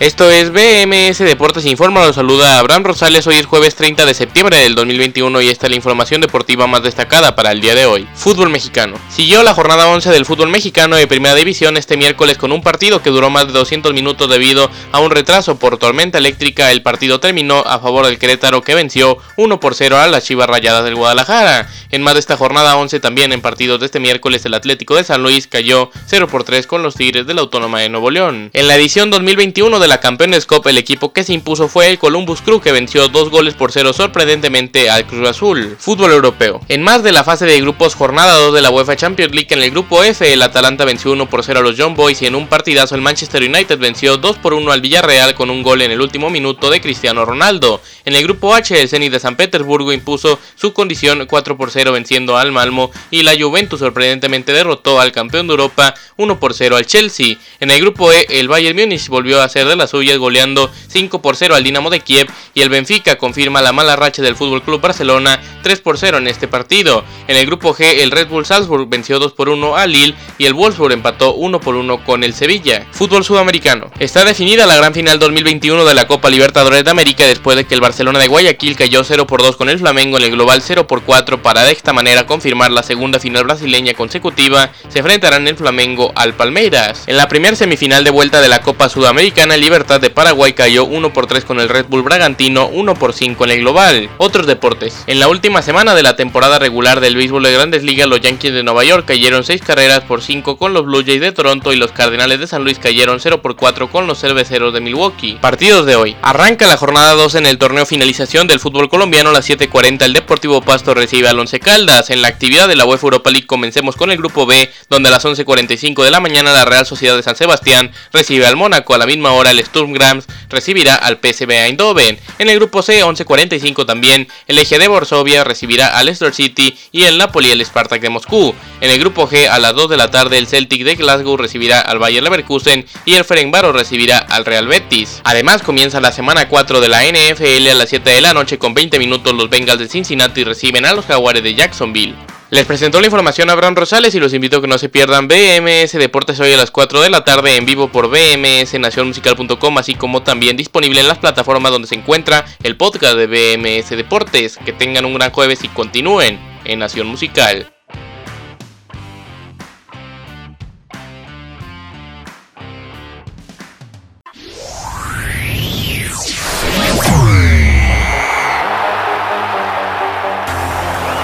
Esto es BMS Deportes Informa, los saluda Abraham Rosales, hoy es jueves 30 de septiembre del 2021 y esta es la información deportiva más destacada para el día de hoy. Fútbol mexicano. Siguió la jornada 11 del fútbol mexicano de primera división este miércoles con un partido que duró más de 200 minutos debido a un retraso por tormenta eléctrica. El partido terminó a favor del Querétaro que venció 1 por 0 a las Chivas Rayadas del Guadalajara. En más de esta jornada 11 también en partidos de este miércoles el Atlético de San Luis cayó 0 por 3 con los Tigres de la Autónoma de Nuevo León. En la edición 2021 de la Campeones Cup, el equipo que se impuso fue el Columbus Crew, que venció dos goles por cero sorprendentemente al Cruz Azul. Fútbol europeo. En más de la fase de grupos jornada 2 de la UEFA Champions League, en el grupo F, el Atalanta venció 1 por 0 a los John Boys y en un partidazo el Manchester United venció 2 por 1 al Villarreal con un gol en el último minuto de Cristiano Ronaldo. En el grupo H, el Zenit de San Petersburgo impuso su condición 4 por 0 venciendo al Malmo y la Juventus sorprendentemente derrotó al campeón de Europa 1 por 0 al Chelsea. En el grupo E, el Bayern Múnich volvió a hacer de las suyas goleando 5 por 0 al Dinamo de Kiev y el Benfica confirma la mala racha del Fútbol Club Barcelona 3 por 0 en este partido. En el grupo G, el Red Bull Salzburg venció 2 por 1 al Lille y el Wolfsburg empató 1 por 1 con el Sevilla. Fútbol sudamericano. Está definida la gran final 2021 de la Copa Libertadores de América después de que el Barcelona de Guayaquil cayó 0 por 2 con el Flamengo en el global 0 por 4 para de esta manera confirmar la segunda final brasileña consecutiva. Se enfrentarán el Flamengo al Palmeiras. En la primera semifinal de vuelta de la Copa Sudamericana, Libertad de Paraguay cayó 1 por 3 con el Red Bull Bragantino, 1 por 5 en el global. Otros deportes. En la última semana de la temporada regular del béisbol de Grandes Ligas, los Yankees de Nueva York cayeron 6 carreras por 5 con los Blue Jays de Toronto y los Cardenales de San Luis cayeron 0 por 4 con los Cerveceros de Milwaukee. Partidos de hoy. Arranca la jornada 2 en el torneo finalización del fútbol colombiano a las 7:40 el Deportivo Pasto recibe al Once Caldas. En la actividad de la UEFA Europa League comencemos con el grupo B, donde a las 11:45 de la mañana la Real Sociedad de San Sebastián recibe al Mónaco. A la misma hora el Sturm Grams recibirá al PSV Eindhoven. En el grupo C, 11:45 también, el Eje de Borsovia recibirá al Leicester City y el Napoli al Spartak de Moscú. En el grupo G, a las 2 de la tarde, el Celtic de Glasgow recibirá al Bayer Leverkusen y el Ferencváros recibirá al Real Betis. Además, comienza la semana 4 de la NFL a las 7 de la noche con 20 minutos los Bengals de Cincinnati reciben a los Jaguares de Jacksonville. Les presentó la información a Abraham Rosales y los invito a que no se pierdan BMS Deportes hoy a las 4 de la tarde en vivo por BMS Nacionmusical.com, así como también disponible en las plataformas donde se encuentra el podcast de BMS Deportes. Que tengan un gran jueves y continúen en Nación Musical.